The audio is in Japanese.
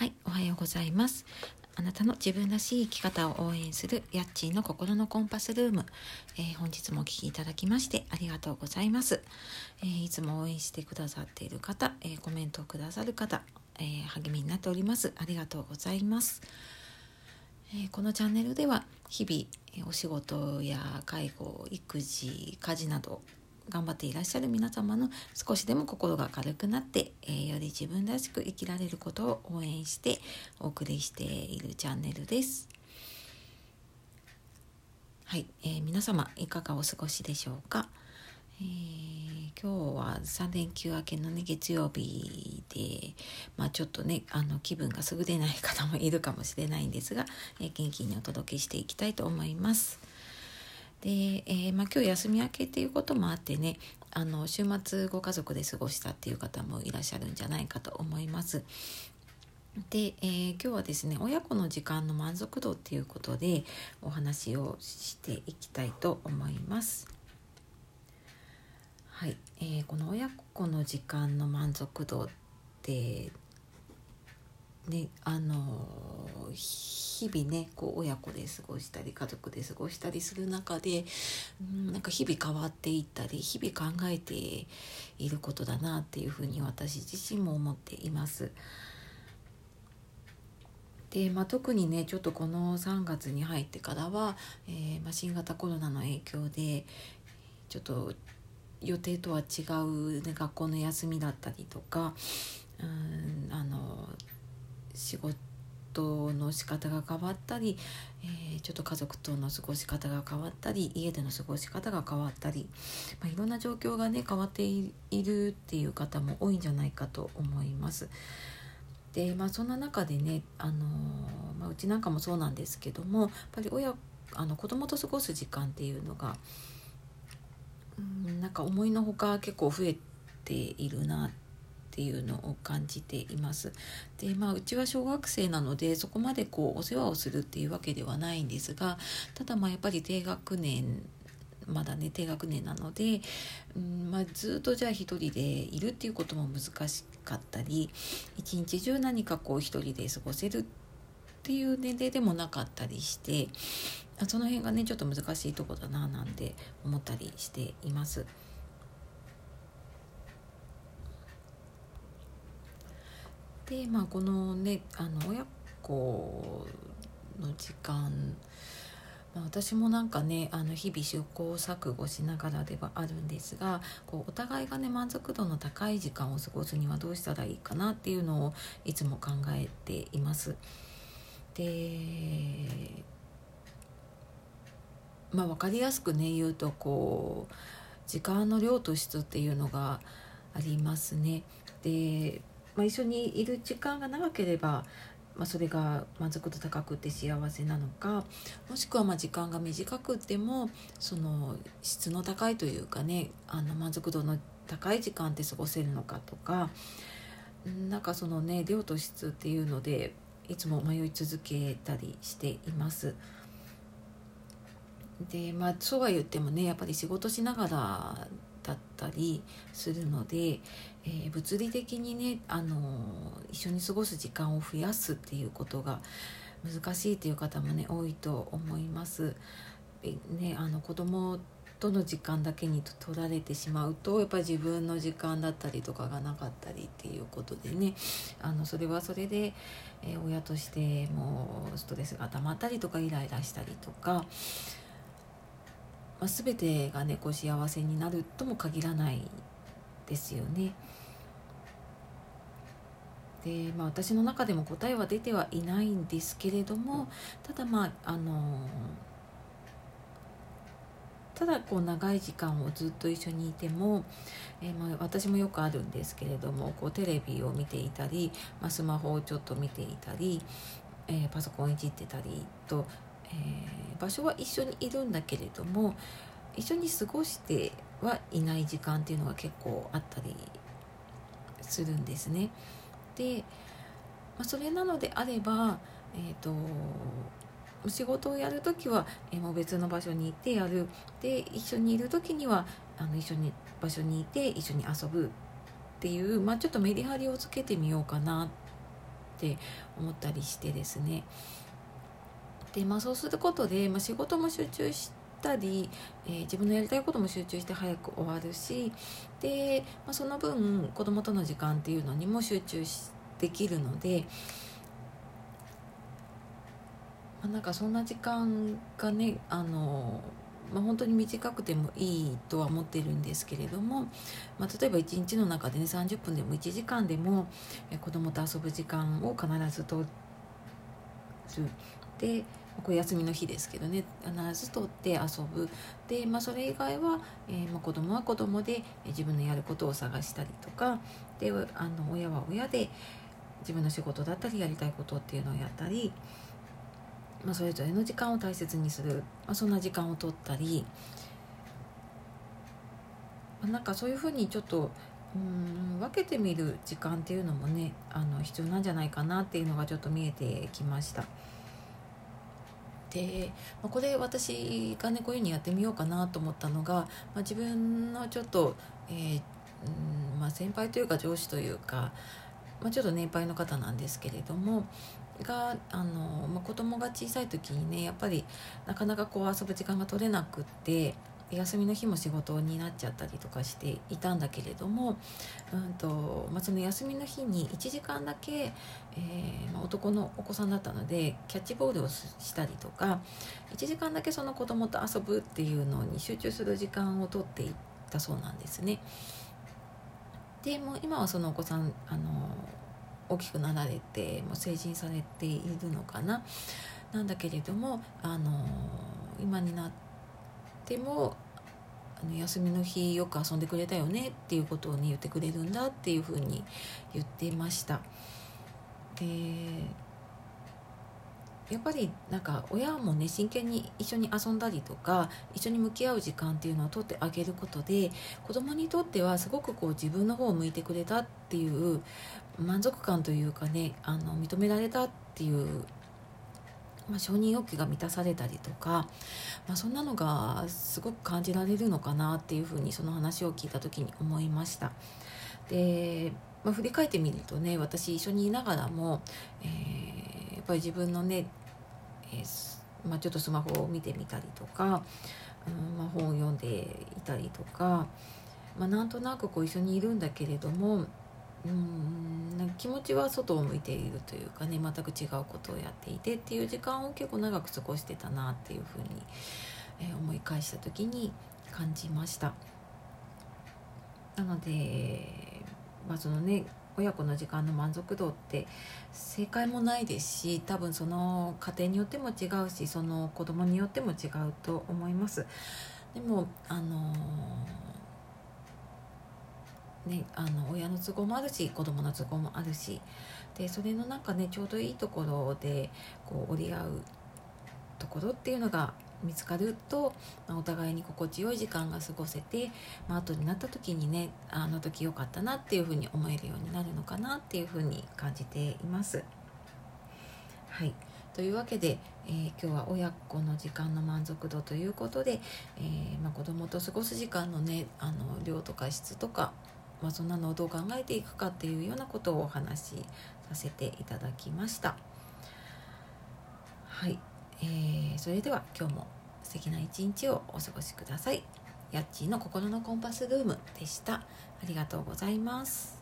はい、おはようございます。あなたの自分らしい生き方を応援するヤッチーの心のコンパスルーム、えー本日もお聞きいただきましてありがとうございます。えーいつも応援してくださっている方、えーコメントをくださる方、え励みになっております。ありがとうございます。えこのチャンネルでは日々えお仕事や介護育児家事など頑張っていらっしゃる皆様の少しでも心が軽くなって、えーより自分らしく生きられることを応援してお送りしているチャンネルです。はい、えー皆様いかがお過ごしでしょうか。えー今日は3連休明けのね月曜日で、まあ、ちょっとねあの気分が優れない方もいるかもしれないんですが、えー元気にお届けしていきたいと思います。で、えーまあ、今日休み明けっていうこともあってねあの週末ご家族で過ごしたっていう方もいらっしゃるんじゃないかと思います。で、えー今日はですね親子の時間の満足度っていうことでお話をしていきたいと思います。はい、えーこの親子の時間の満足度ってねあの日々ねこう親子で過ごしたり家族で過ごしたりする中でうんなんか日々変わっていったり日々考えていることだなっていうふうに私自身も思っています。でまあ、特にねちょっとこの3月に入ってからは、えーまあ、新型コロナの影響でちょっと予定とは違う、ね、学校の休みだったりとかうんあの仕事の仕方が変わったり、えーちょっと家族との過ごし方が変わったり家での過ごし方が変わったり、まあ、いろんな状況がね変わっているっていう方も多いんじゃないかと思います。でまあそんな中でね、あのまあ、うちなんかもそうなんですけどもやっぱり親あの子供と過ごす時間っていうのがうんなんか思いのほか結構増えているなってていうのを感じています。でまあうちは小学生なのでそこまでこうお世話をするっていうわけではないんですがただまあやっぱり低学年まだね低学年なので、うんまあ、ずっとじゃあ一人でいるっていうことも難しかったり一日中何かこう一人で過ごせるっていう年齢でもなかったりしてその辺がねちょっと難しいとこだななんて思ったりしています。でまあこのねあの親子の時間まあ、私もなんかねあの日々試行錯誤しながらではあるんですがこうお互いがね満足度の高い時間を過ごすにはどうしたらいいかなっていうのをいつも考えています。でまあ分かりやすくね言うとこう時間の量と質っていうのがありますね。で、まあ、一緒にいる時間が長ければまあ、それが満足度高くて幸せなのかもしくはま時間が短くてもその質の高いというかねあの満足度の高い時間って過ごせるのかとかうんなんかそのね量と質っていうのでいつも迷い続けたりしています。でまあそうは言ってもねやっぱり仕事しながらりするので、えー物理的にね、あのー一緒に過ごす時間を増やすっていうことが難しいっていう方もね多いと思います。ね、あの子供との時間だけに取られてしまうとやっぱり自分の時間だったりとかがなかったりっていうことでねあのそれはそれで、え親としてもうストレスが溜まったりとかイライラしたりとか、まあ、全てがねこう幸せになるとも限らないですよね。でまあ、私の中でも答えは出てはいないんですけれどもただまああのただこう長い時間をずっと一緒にいても、えーまあ、私もよくあるんですけれどもこうテレビを見ていたり、まあ、スマホをちょっと見ていたり、えーパソコンいじってたりと、えー場所は一緒にいるんだけれども一緒に過ごしてはいない時間っていうのが結構あったりするんですね。で、まあ、それなのであれば、えー、と仕事をやる時は、えーもう別の場所に行ってやるで一緒にいる時にはあの一緒に場所にいて一緒に遊ぶっていう、まあ、ちょっとメリハリをつけてみようかなって思ったりしてですねで、まあ、そうすることで、まあ、仕事も集中したり、えー、自分のやりたいことも集中して早く終わるしで、まあ、その分子供との時間っていうのにも集中できるので。まあ、なんかそんな時間がねあのまあ、本当に短くてもいいとは思ってるんですけれども、まあ、例えば1日の中でね30分でも1時間でもえ子供と遊ぶ時間を必ずとるでこれ休みの日ですけどね必ずとって遊ぶ。で、まあ、それ以外は、えーまあ、子供は子供で自分のやることを探したりとか。であの親は親で自分の仕事だったりやりたいことっていうのをやったり、まあ、それぞれの時間を大切にする、まあ、そんな時間を取ったり、まあ、なんかそういうふうにちょっとうん分けてみる時間っていうのもねあの必要なんじゃないかなっていうのがちょっと見えてきました。で、まあ、これ私がねこういうふうにやってみようかなと思ったのが、まあ、自分のちょっと、えーうんまあ、先輩というか上司というか、まあ、ちょっと年配の方なんですけれどもがあの、まあ、子供が小さい時にねやっぱりなかなかこう遊ぶ時間が取れなくって休みの日も仕事になっちゃったりとかしていたんだけれども、うんとまあ、その休みの日に1時間だけ、えー、まあ、男のお子さんだったのでキャッチボールをしたりとか1時間だけその子供と遊ぶっていうのに集中する時間をとっていったそうなんですね。でも今はそのお子さんあの大きくなられてもう成人されているのかななんだけれどもあの今になってもあの休みの日よく遊んでくれたよねっていうことをね言ってくれるんだっていうふうに言ってました。でやっぱりなんか親もね真剣に一緒に遊んだりとか一緒に向き合う時間っていうのをとってあげることで子供にとってはすごくこう自分の方を向いてくれたっていう満足感というかねあの認められたっていうまあ、承認欲求が満たされたりとか、まあ、そんなのがすごく感じられるのかなっていうふうにその話を聞いた時に思いました。で、まあ、振り返ってみるとね私一緒にいながらも、えー、やっぱり自分のね、えー、まあ、ちょっとスマホを見てみたりとか、うんまあ、本を読んでいたりとか、まあ、なんとなくこう一緒にいるんだけれどもうん気持ちは外を向いているというかね全く違うことをやっていてっていう時間を結構長く過ごしてたなっていうふうに、えー、思い返した時に感じました。なので、まあ、そのね親子の時間の満足度って正解もないですし多分その家庭によっても違うしその子供によっても違うと思います。でもあのーね、あの親の都合もあるし子供の都合もあるしでそれのなんかねちょうどいいところでこう折り合うところっていうのが見つかると、まあ、お互いに心地よい時間が過ごせて、まあ後になった時にねあの時良かったなっていうふうに思えるようになるのかなっていうふうに感じています。はいというわけで、えー、今日は親子の時間の満足度ということで、えーまあ、子供と過ごす時間のねあの量とか質とかまあ、そんなのをどう考えていくかっていうようなことをお話しさせていただきました。はい、えー、それでは今日も素敵な一日をお過ごしください。やっちーの心のコンパスルームでした。ありがとうございます。